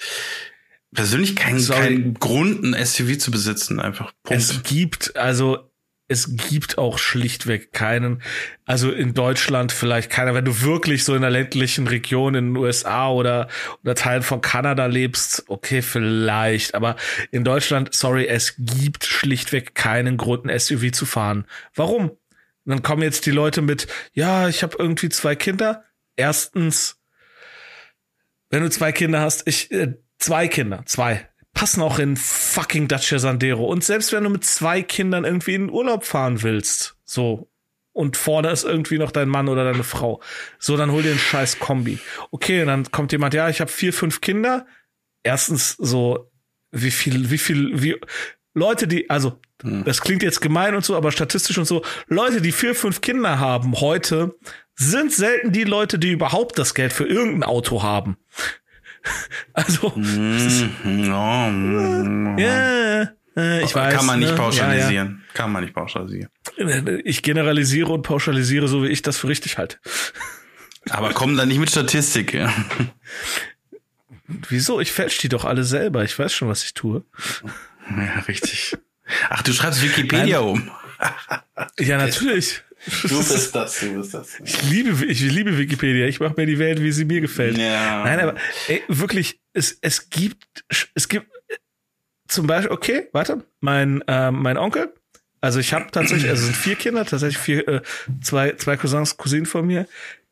persönlich keinen keinen Grund, ein SUV zu besitzen. Einfach. Punkt. Es gibt also es gibt auch schlichtweg keinen. Also in Deutschland vielleicht keiner, wenn du wirklich so in der ländlichen Region in den USA oder, oder Teilen von Kanada lebst, okay, vielleicht. Aber in Deutschland, sorry, es gibt schlichtweg keinen Grund, ein SUV zu fahren. Warum? Und dann kommen jetzt die Leute mit, ja, ich habe irgendwie zwei Kinder. Erstens, wenn du zwei Kinder hast, ich, äh, zwei Kinder, zwei passen auch in fucking Dacia Sandero. Und selbst wenn du mit zwei Kindern irgendwie in den Urlaub fahren willst, so, und vorne ist irgendwie noch dein Mann oder deine Frau, so, dann hol dir einen scheiß Kombi. Okay, und dann kommt jemand, ja, ich habe vier, fünf Kinder. Erstens so, wie viel, wie viel, wie, Leute, die, also, hm. das klingt jetzt gemein und so, aber statistisch und so, Leute, die vier, fünf Kinder haben heute, sind selten die Leute, die überhaupt das Geld für irgendein Auto haben. <laughs> Also, mm, no, mm, ja, äh, ich weiß. Kann man nicht ne? pauschalisieren. Ja, ja. Kann man nicht pauschalisieren. Ich generalisiere und pauschalisiere, so wie ich das für richtig halte. Aber kommen da nicht mit Statistik. Ja. Wieso? Ich fälsch die doch alle selber. Ich weiß schon, was ich tue. Ja, richtig. Ach, du schreibst Wikipedia Nein. um. ja, natürlich. Du bist das, du bist das. Ich liebe, ich liebe Wikipedia. Ich mache mir die Welt, wie sie mir gefällt. Ja. Nein, aber ey, wirklich, es, es gibt, es gibt zum Beispiel, okay, warte, mein, äh, mein Onkel, also ich habe tatsächlich, also es sind vier Kinder, tatsächlich vier, äh, zwei, zwei Cousins, Cousinen von mir,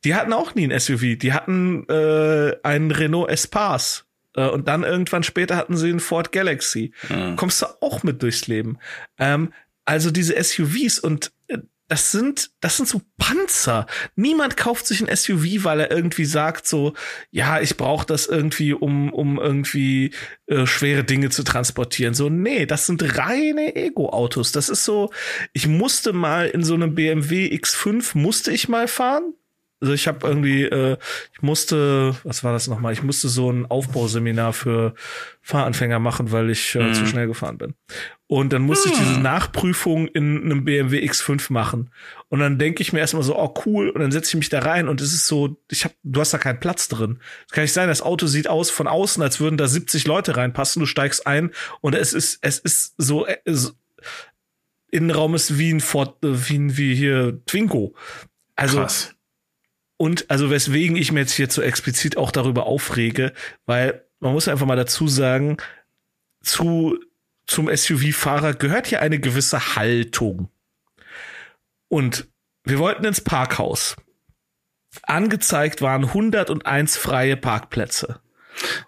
die hatten auch nie ein SUV. Die hatten äh, einen Renault Espace. Äh, und dann irgendwann später hatten sie einen Ford Galaxy. Mhm. Kommst du auch mit durchs Leben. Ähm, also diese SUVs und äh, das sind, das sind so Panzer. Niemand kauft sich ein SUV, weil er irgendwie sagt so, ja, ich brauche das irgendwie, um, um irgendwie äh, schwere Dinge zu transportieren. So, nee, das sind reine Ego-Autos. Das ist so, ich musste mal in so einem BMW X5 musste ich mal fahren. Also ich habe irgendwie, äh, ich musste, was war das nochmal? Ich musste so ein Aufbauseminar für Fahranfänger machen, weil ich äh, mhm. zu schnell gefahren bin. Und dann musste ich diese hm. Nachprüfung in einem BMW X5 machen. Und dann denke ich mir erstmal so, oh cool, und dann setze ich mich da rein und es ist so, ich hab, du hast da keinen Platz drin. Es kann nicht sein, das Auto sieht aus von außen, als würden da 70 Leute reinpassen, du steigst ein und es ist, es ist so, es, Innenraum ist wie ein Ford, äh, wie, wie hier Twingo. Also, Krass und also weswegen ich mir jetzt hier so explizit auch darüber aufrege, weil man muss einfach mal dazu sagen, zu, zum SUV-Fahrer gehört hier eine gewisse Haltung. Und wir wollten ins Parkhaus. Angezeigt waren 101 freie Parkplätze.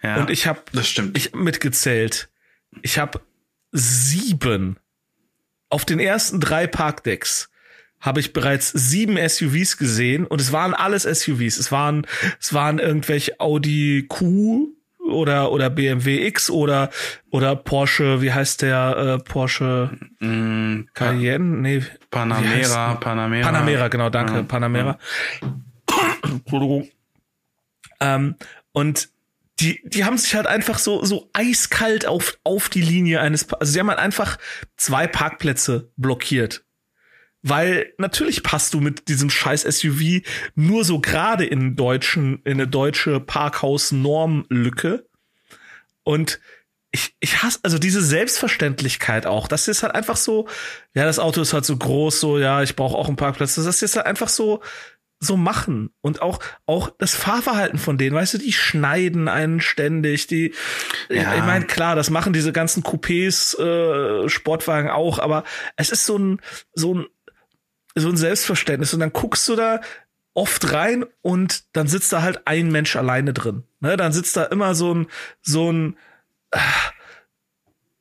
Ja, und ich habe das stimmt. Ich mitgezählt. Ich habe sieben auf den ersten drei Parkdecks habe ich bereits sieben SUVs gesehen und es waren alles SUVs. Es waren, es waren irgendwelche Audi Q oder oder BMW X oder oder Porsche, wie heißt der äh, Porsche mm, Cayenne? Nee, Panamera, Panamera. Panamera, genau, danke, ja, Panamera. Entschuldigung. Ähm, und die, die haben sich halt einfach so, so eiskalt auf, auf die Linie eines, also sie haben halt einfach zwei Parkplätze blockiert weil natürlich passt du mit diesem scheiß SUV nur so gerade in deutschen in eine deutsche Parkhaus-Normlücke und ich, ich hasse also diese Selbstverständlichkeit auch. Das ist halt einfach so, ja, das Auto ist halt so groß, so, ja, ich brauche auch einen Parkplatz. Das ist halt einfach so, so machen. Und auch, auch das Fahrverhalten von denen, weißt du, die schneiden einen ständig, die, ja. ich meine, klar, das machen diese ganzen Coupés, äh, Sportwagen auch, aber es ist so ein, so ein so ein Selbstverständnis und dann guckst du da oft rein und dann sitzt da halt ein Mensch alleine drin. Ne, dann sitzt da immer so ein, so ein, äh,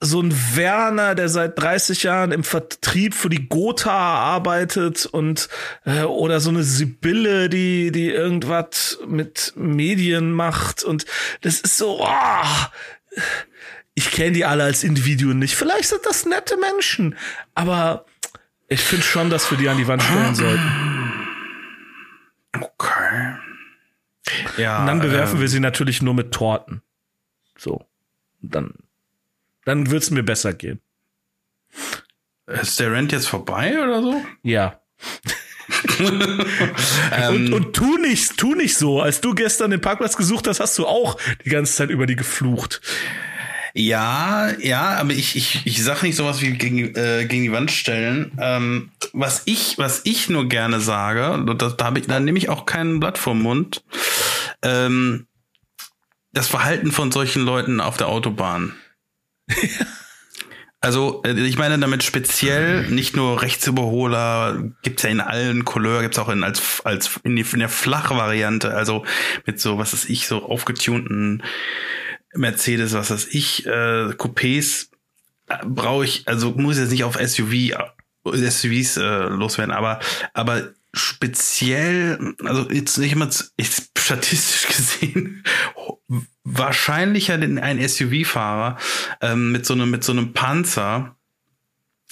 so ein Werner, der seit 30 Jahren im Vertrieb für die Gotha arbeitet und äh, oder so eine Sibylle, die die irgendwas mit Medien macht und das ist so oh, ich kenne die alle als Individuen nicht. Vielleicht sind das nette Menschen, aber ich finde schon, dass wir die an die Wand stellen sollten. Okay. Ja. Und dann bewerfen ähm, wir sie natürlich nur mit Torten. So. dann dann wird's mir besser gehen. Ist der Rent jetzt vorbei oder so? Ja. <laughs> und, und tu nicht, tu nicht so. Als du gestern den Parkplatz gesucht hast, hast du auch die ganze Zeit über die geflucht. Ja, ja, aber ich, ich, ich sag nicht sowas wie gegen, äh, gegen die Wand stellen. Ähm, was ich, was ich nur gerne sage, da, da, hab ich, da nehme ich auch keinen Blatt vom Mund. Ähm, das Verhalten von solchen Leuten auf der Autobahn. <laughs> Also, äh, ich meine damit speziell nicht nur Rechtsüberholer, gibt's ja in allen Couleur, gibt's auch in, als, als in, die, in der Flachvariante, also mit so, was ist ich, so aufgetunten Mercedes, was weiß ich, äh, Coupés äh, brauche ich, also muss jetzt nicht auf SUV, äh, SUVs äh, loswerden, aber, aber speziell, also jetzt nicht immer <laughs> statistisch gesehen, <laughs> wahrscheinlicher denn ein SUV-Fahrer ähm, mit so einem mit so einem Panzer,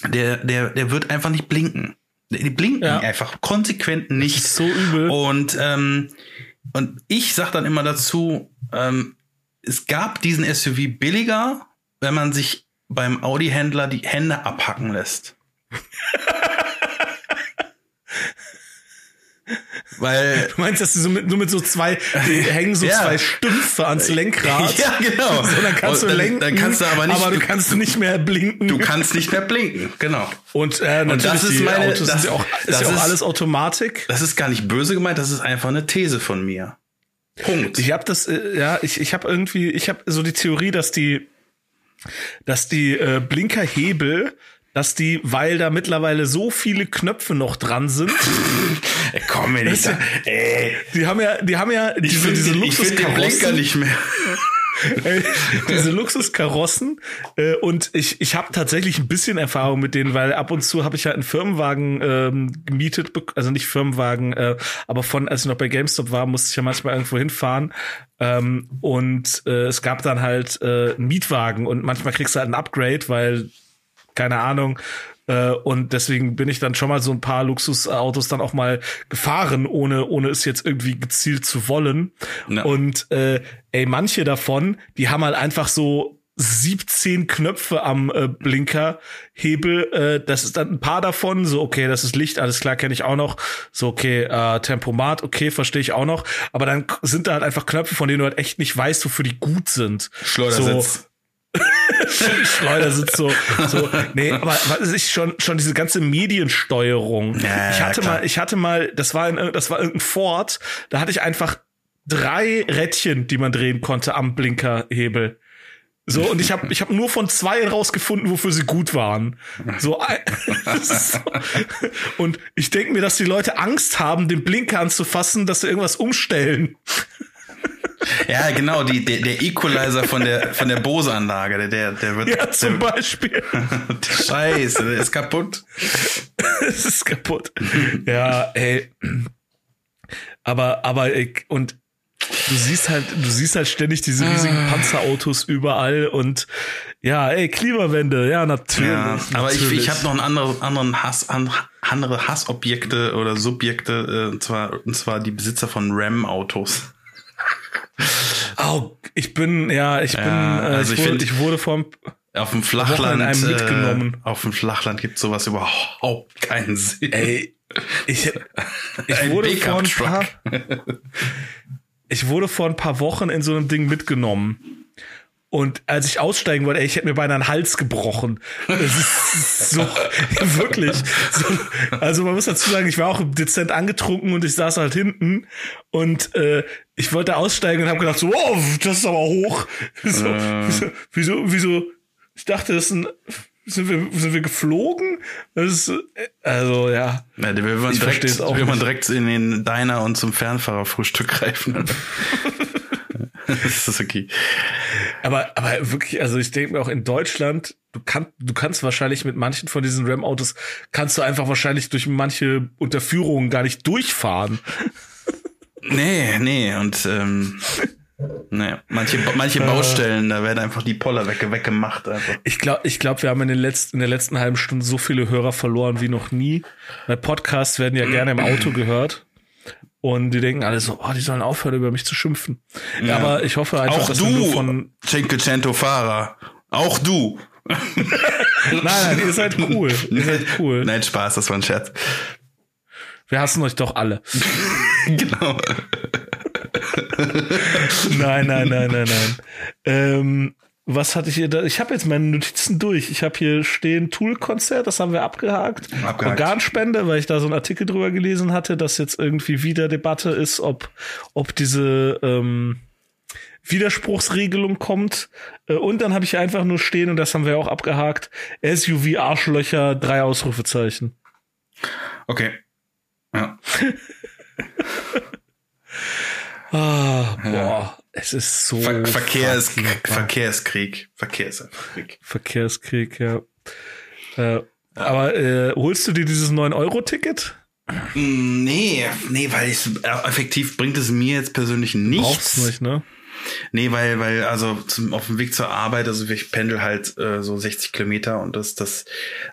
der der der wird einfach nicht blinken. Die blinken ja. einfach konsequent nicht. so übel. Und ähm, und ich sag dann immer dazu, ähm, es gab diesen SUV billiger, wenn man sich beim Audi-Händler die Hände abhacken lässt. <laughs> Weil du meinst, dass du so mit, nur mit so zwei, die <laughs> hängen so ja. zwei Stümpfe ans Lenkrad. <laughs> Ja, genau. So, dann kannst Und du lenken. Dann kannst du aber nicht. Aber du kannst nicht mehr blinken. Du kannst nicht mehr blinken, genau. Und, äh, Und das ist meine, Autos das, ja auch, ist ja auch alles Automatik. Das ist gar nicht böse gemeint, das ist einfach eine These von mir. Punkt. Ich habe das, äh, ja, ich, ich habe irgendwie, ich habe so die Theorie, dass die, dass die äh, Blinkerhebel dass die, weil da mittlerweile so viele Knöpfe noch dran sind. <laughs> Komm mir nicht. Da, ey. Die haben ja, die haben ja diese, find, diese Luxuskarossen. nicht mehr. <laughs> <laughs> diese Luxuskarossen äh, und ich ich habe tatsächlich ein bisschen Erfahrung mit denen, weil ab und zu habe ich halt einen Firmenwagen ähm, gemietet, also nicht Firmenwagen, äh, aber von als ich noch bei GameStop war, musste ich ja manchmal irgendwo hinfahren ähm, und äh, es gab dann halt äh, einen Mietwagen und manchmal kriegst du halt ein Upgrade, weil keine Ahnung. Äh, und deswegen bin ich dann schon mal so ein paar Luxusautos dann auch mal gefahren, ohne, ohne es jetzt irgendwie gezielt zu wollen. Ja. Und äh, ey, manche davon, die haben halt einfach so 17 Knöpfe am äh, Blinkerhebel. Äh, das ist dann ein paar davon. So, okay, das ist Licht, alles klar, kenne ich auch noch. So, okay, äh, Tempomat, okay, verstehe ich auch noch. Aber dann sind da halt einfach Knöpfe, von denen du halt echt nicht weißt, wofür die gut sind. Schleudersitz. So, <laughs> Schleudersitz so, so, nee, <laughs> aber was ich schon, schon diese ganze Mediensteuerung. Ja, ich hatte ja, mal, ich hatte mal, das war in, das war irgendein Ford, da hatte ich einfach drei Rädchen, die man drehen konnte am Blinkerhebel. So, und ich habe ich hab nur von zwei rausgefunden, wofür sie gut waren. So, <laughs> so. Und ich denke mir, dass die Leute Angst haben, den Blinker anzufassen, dass sie irgendwas umstellen. Ja, genau, die, der, der Equalizer von der, von der Bose-Anlage, der, der, der wird. Ja, zum <laughs> der, Beispiel. Scheiße, der ist kaputt. es ist kaputt. Ja, ey. Aber, aber, und du siehst halt, du siehst halt ständig diese riesigen ah. Panzerautos überall und ja, ey, Klimawende, ja, natürlich. Ja, aber natürlich. ich, ich habe noch einen anderen, anderen Hass, andere Hassobjekte oder Subjekte, äh, und zwar, und zwar die Besitzer von Ram-Autos. Oh, ich bin, ja, ich bin, ja, äh, also ich, ich, wurde, find, ich wurde vom auf dem Flachland einem mitgenommen. Äh, auf dem Flachland gibt sowas überhaupt keinen Sinn. Ey, ich, ich wurde vor ein paar, <laughs> ich wurde vor ein paar Wochen in so einem Ding mitgenommen. Und als ich aussteigen wollte, ey, ich hätte mir beinahe einen Hals gebrochen. Das ist so, <laughs> wirklich. So, also man muss dazu sagen, ich war auch dezent angetrunken und ich saß halt hinten und äh, ich wollte aussteigen und habe gedacht so, wow, das ist aber hoch. <laughs> So, äh. wieso, wieso, wieso, ich dachte, das ist ein, sind wir, sind wir geflogen? Ist, also, ja. ja will man, direkt, will man direkt in den Diner und zum Fernfahrerfrühstück greifen. <laughs> <laughs> das ist okay. Aber, aber wirklich, also ich denke mir auch in Deutschland, du kannst, du kannst wahrscheinlich mit manchen von diesen Ram-Autos, kannst du einfach wahrscheinlich durch manche Unterführungen gar nicht durchfahren. <laughs> Nee, nee, und ähm, nee, manche, manche Baustellen, da werden einfach die Poller weg, weggemacht. Einfach. Ich glaube, ich glaub, wir haben in, den letzten, in der letzten halben Stunde so viele Hörer verloren wie noch nie. Weil Podcasts werden ja gerne im Auto gehört. Und die denken alle so, oh, die sollen aufhören, über mich zu schimpfen. Ja. Aber ich hoffe einfach, auch dass du, du von Cinquecento Fahrer, auch du. <laughs> nein, nein, ihr seid cool. Ihr seid cool. Nein, Spaß, das war ein Scherz. Wir hassen euch doch alle. <laughs> genau. nein, nein, nein, nein, nein. Ähm, was hatte ich hier da? Ich habe jetzt meine Notizen durch. Ich habe hier stehen Tool-Konzert, das haben wir abgehakt. abgehakt. Organspende, weil ich da so einen Artikel drüber gelesen hatte, dass jetzt irgendwie wieder Debatte ist, ob, ob diese ähm, Widerspruchsregelung kommt. Äh, und dann habe ich einfach nur stehen, und das haben wir auch abgehakt, SUV Arschlöcher, drei Ausrufezeichen. Okay. Ja. <laughs> ah, boah. Ja. Es ist so. Ver Verkehrskrieg. Verkehrskrieg. Verkehrskrieg. Verkehrskrieg, ja. Äh, aber äh, holst du dir dieses 9-Euro-Ticket? Mm, nee, nee, weil ich, äh, effektiv bringt es mir jetzt persönlich nichts. Brauchst nicht, ne? Nee, weil, weil, also zum, auf dem Weg zur Arbeit, also ich pendel halt äh, so 60 Kilometer und das, das,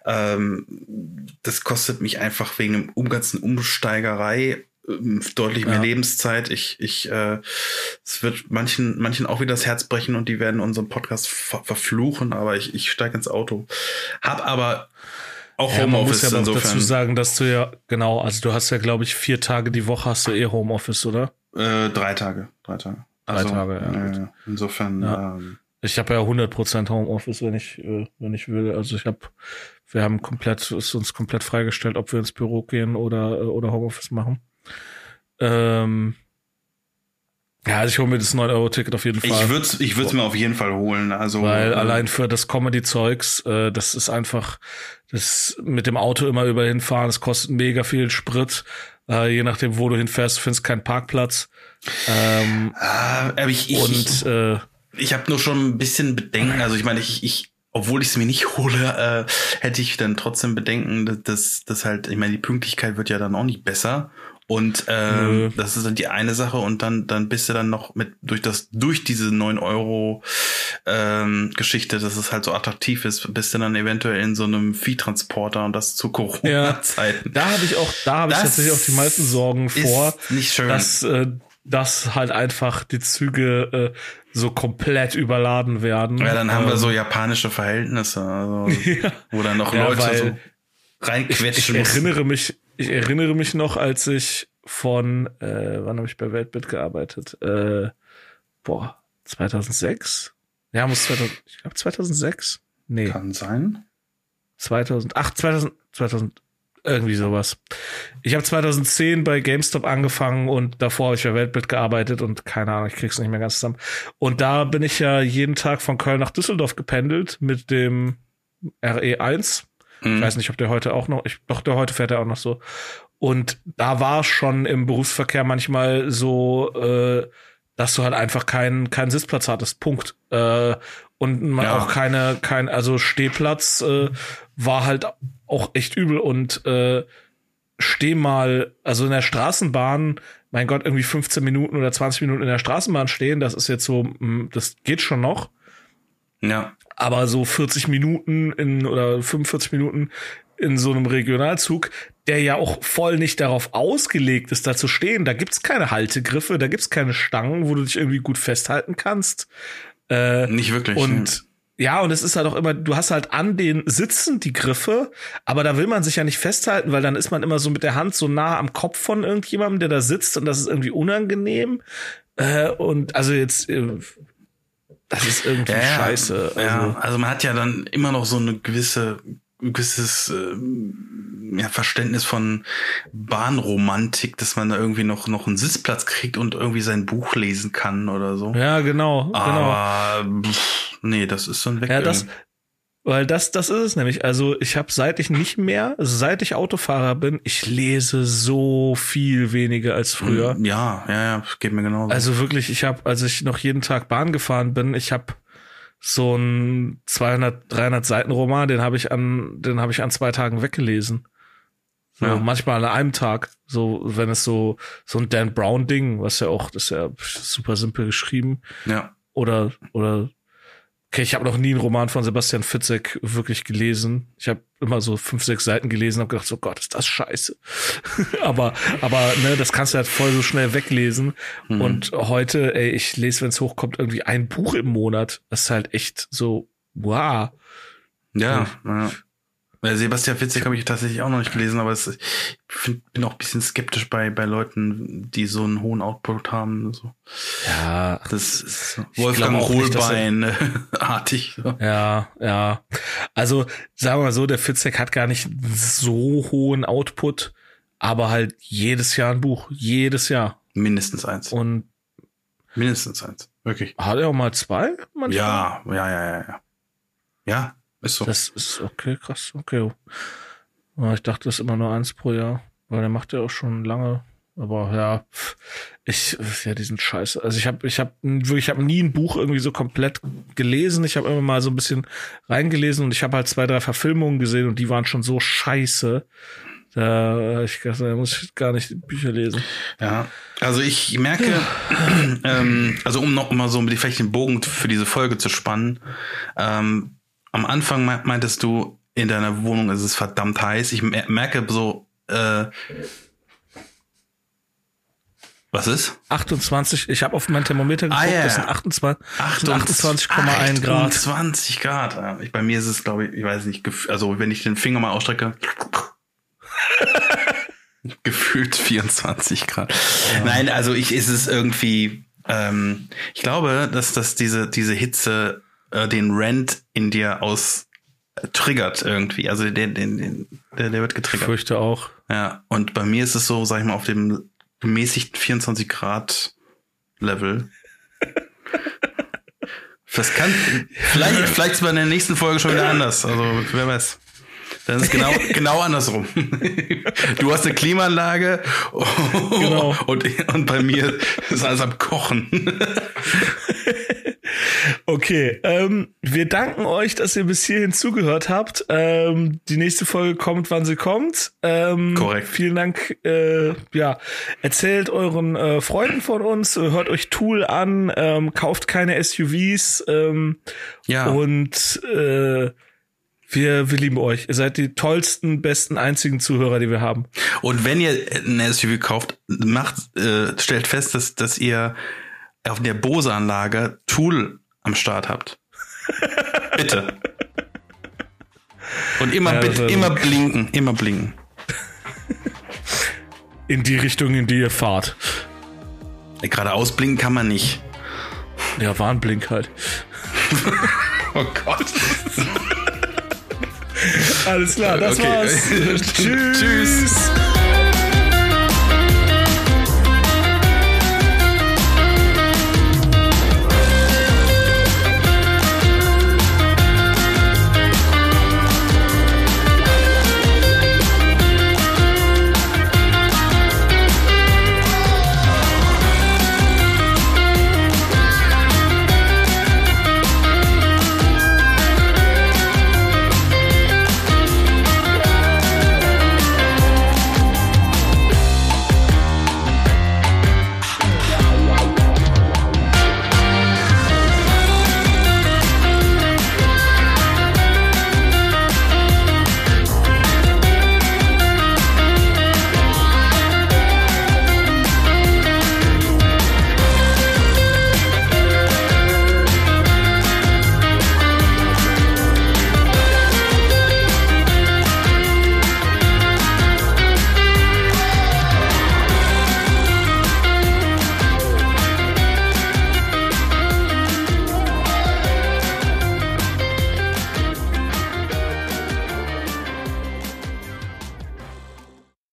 ähm, das kostet mich einfach wegen dem ganzen Umsteigerei deutlich mehr ja. Lebenszeit. Ich, ich, äh, es wird manchen, manchen auch wieder das Herz brechen und die werden unseren Podcast ver verfluchen, aber ich, ich steige ins Auto. Hab aber auch ja, Homeoffice man muss ja insofern. dazu sagen, dass du ja, genau, also du hast ja, glaube ich, vier Tage die Woche hast du eh Homeoffice, oder? Äh, drei Tage, drei Tage. Drei also, Tage, ja. Äh, insofern. Ähm, ich habe ja 100% Homeoffice, wenn ich, äh, wenn ich will. Also ich habe, wir haben komplett, ist uns komplett freigestellt, ob wir ins Büro gehen oder, äh, oder Homeoffice machen. Ähm, ja, also ich hole mir das 9-Euro-Ticket auf jeden Fall. Ich würde es ich würd's mir auf jeden Fall holen. Also, Weil äh, allein für das Comedy-Zeugs, äh, das ist einfach, das mit dem Auto immer über hinfahren, es kostet mega viel Sprit. Äh, je nachdem, wo du hinfährst, findest keinen Parkplatz. Ähm, ah, aber ich, ich, und, äh, ich habe nur schon ein bisschen Bedenken. Also ich meine, ich, ich obwohl ich es mir nicht <laughs> hole, äh, hätte ich dann trotzdem Bedenken, dass, dass halt, ich meine, die Pünktlichkeit wird ja dann auch nicht besser. Und ähm, das ist dann die eine Sache und dann dann bist du dann noch mit durch das durch diese neun Euro ähm, Geschichte, dass es halt so attraktiv ist, bist du dann eventuell in so einem Viehtransporter und das zu Corona-Zeiten. Ja, da habe ich auch, da habe ich tatsächlich auch die meisten Sorgen vor, nicht schön. dass äh, dass halt einfach die Züge äh, so komplett überladen werden. Ja, dann haben ähm, wir so japanische Verhältnisse, also, <laughs> ja. wo dann noch ja, Leute so reinquetschen ich, ich erinnere mich ich erinnere mich noch, als ich von, äh, wann habe ich bei Weltbit gearbeitet? Äh, boah, 2006? Ja, muss 2000, ich glaube 2006? Nee. Kann sein. 2008, 2000, 2000, irgendwie sowas. Ich habe 2010 bei GameStop angefangen und davor habe ich bei Weltbild gearbeitet und keine Ahnung, ich krieg's nicht mehr ganz zusammen. Und da bin ich ja jeden Tag von Köln nach Düsseldorf gependelt mit dem RE1 Mhm. Ich weiß nicht, ob der heute auch noch, ich, doch, der heute fährt er auch noch so. Und da war schon im Berufsverkehr manchmal so, äh, dass du halt einfach keinen keinen Sitzplatz hattest. Punkt. Äh, und man ja. auch keine, kein, also Stehplatz äh, war halt auch echt übel und äh, steh mal, also in der Straßenbahn, mein Gott, irgendwie 15 Minuten oder 20 Minuten in der Straßenbahn stehen, das ist jetzt so, mm, das geht schon noch. Ja. Aber so 40 Minuten in oder 45 Minuten in so einem Regionalzug, der ja auch voll nicht darauf ausgelegt ist, da zu stehen. Da gibt's keine Haltegriffe, da gibt's keine Stangen, wo du dich irgendwie gut festhalten kannst. Äh, nicht wirklich. Und ja, und es ist halt auch immer, du hast halt an den Sitzen die Griffe, aber da will man sich ja nicht festhalten, weil dann ist man immer so mit der Hand so nah am Kopf von irgendjemandem, der da sitzt und das ist irgendwie unangenehm. Äh, und also jetzt, äh, das ist irgendwie ja, scheiße. Also. Ja, also man hat ja dann immer noch so eine gewisse ein gewisses äh, ja, Verständnis von Bahnromantik, dass man da irgendwie noch noch einen Sitzplatz kriegt und irgendwie sein Buch lesen kann oder so. Ja, genau. genau. Aber genau. Pff, nee, das ist so ein Weg. Ja, das, weil das, das ist es nämlich. Also ich habe seit ich nicht mehr, seit ich Autofahrer bin, ich lese so viel weniger als früher. Ja, ja, ja, geht mir genauso. Also wirklich, ich habe, als ich noch jeden Tag Bahn gefahren bin, ich habe so ein 200, 300 Seiten Roman, den habe ich an, den habe ich an zwei Tagen weggelesen. So, ja. manchmal an einem Tag. So, wenn es so, so ein Dan Brown Ding, was ja auch, das ist ja super simpel geschrieben. Ja. Oder, oder Okay, ich habe noch nie einen Roman von Sebastian Fitzek wirklich gelesen. Ich habe immer so fünf, sechs Seiten gelesen und gedacht, so Gott, ist das scheiße. <laughs> aber, aber ne, das kannst du halt voll so schnell weglesen. Mhm. Und heute, ey, ich lese, wenn es hochkommt, irgendwie ein Buch im Monat. Das ist halt echt so, wow. Ja, ja. Sebastian Fitzek habe ich tatsächlich auch noch nicht gelesen, aber es, ich find, bin auch ein bisschen skeptisch bei, bei Leuten, die so einen hohen Output haben. So. Ja. Das ist Wolfgang Hohlbein-artig. <laughs> So. Ja, ja. Also, sagen wir mal so, der Fitzek hat gar nicht so hohen Output, aber halt jedes Jahr ein Buch. Jedes Jahr. Mindestens eins. Und mindestens eins. Wirklich. Hat er auch mal zwei? Manchmal? Ja, ja, ja, ja, ja. Ja, ist so. Das ist okay, krass, okay. Ich dachte, das ist immer nur eins pro Jahr, weil der macht ja auch schon lange. Aber ja, ich, ja, die sind scheiße. Also ich habe, ich habe wirklich, ich habe nie ein Buch irgendwie so komplett gelesen. Ich habe immer mal so ein bisschen reingelesen und ich habe halt zwei, drei Verfilmungen gesehen und die waren schon so scheiße. Da, ich, da muss ich gar nicht Bücher lesen. Ja, also ich merke, ähm, also um noch mal so vielleicht den Bogen für diese Folge zu spannen, ähm, am Anfang meintest du, in deiner Wohnung ist es verdammt heiß. Ich merke so, äh, was ist? 28, ich habe auf mein Thermometer geguckt, ah, yeah. das sind 28,1 28, 28 Grad. 28 Grad. Ich, bei mir ist es, glaube ich, ich weiß nicht, also wenn ich den Finger mal ausstrecke, <laughs> gefühlt 24 Grad. Ja. Nein, also ich ist es irgendwie, ähm, ich glaube, dass dass diese diese Hitze äh, den Rent in dir aus äh, triggert irgendwie. Also den, den, den, der, der wird getriggert. Ich fürchte auch. Ja, und bei mir ist es so, sag ich mal, auf dem gemäßigten 24 Grad Level. <laughs> Das kann, vielleicht, vielleicht ist bei der nächsten Folge schon wieder anders. Also, wer weiß. Dann ist es genau, <laughs> genau andersrum. Du hast eine Klimaanlage genau. und, und bei mir ist alles am Kochen. <laughs> Okay, ähm, wir danken euch, dass ihr bis hierhin zugehört habt. Ähm, die nächste Folge kommt, wann sie kommt. Ähm, Korrekt. Vielen Dank. Äh, ja, erzählt euren äh, Freunden von uns, hört euch Tool an, ähm, kauft keine SUVs. Ähm, ja. Und äh, wir, wir lieben euch. Ihr seid die tollsten, besten, einzigen Zuhörer, die wir haben. Und wenn ihr ein SUV kauft, macht, äh, stellt fest, dass, dass ihr auf der Bose-Anlage Tool am Start habt. <laughs> Bitte. Und immer, ja, immer blinken, immer blinken. In die Richtung, in die ihr fahrt. Gerade ausblinken kann man nicht. Ja, Warnblink halt. <laughs> oh Gott. Alles klar, das okay. war's. <laughs> Tschüss. Tschüss.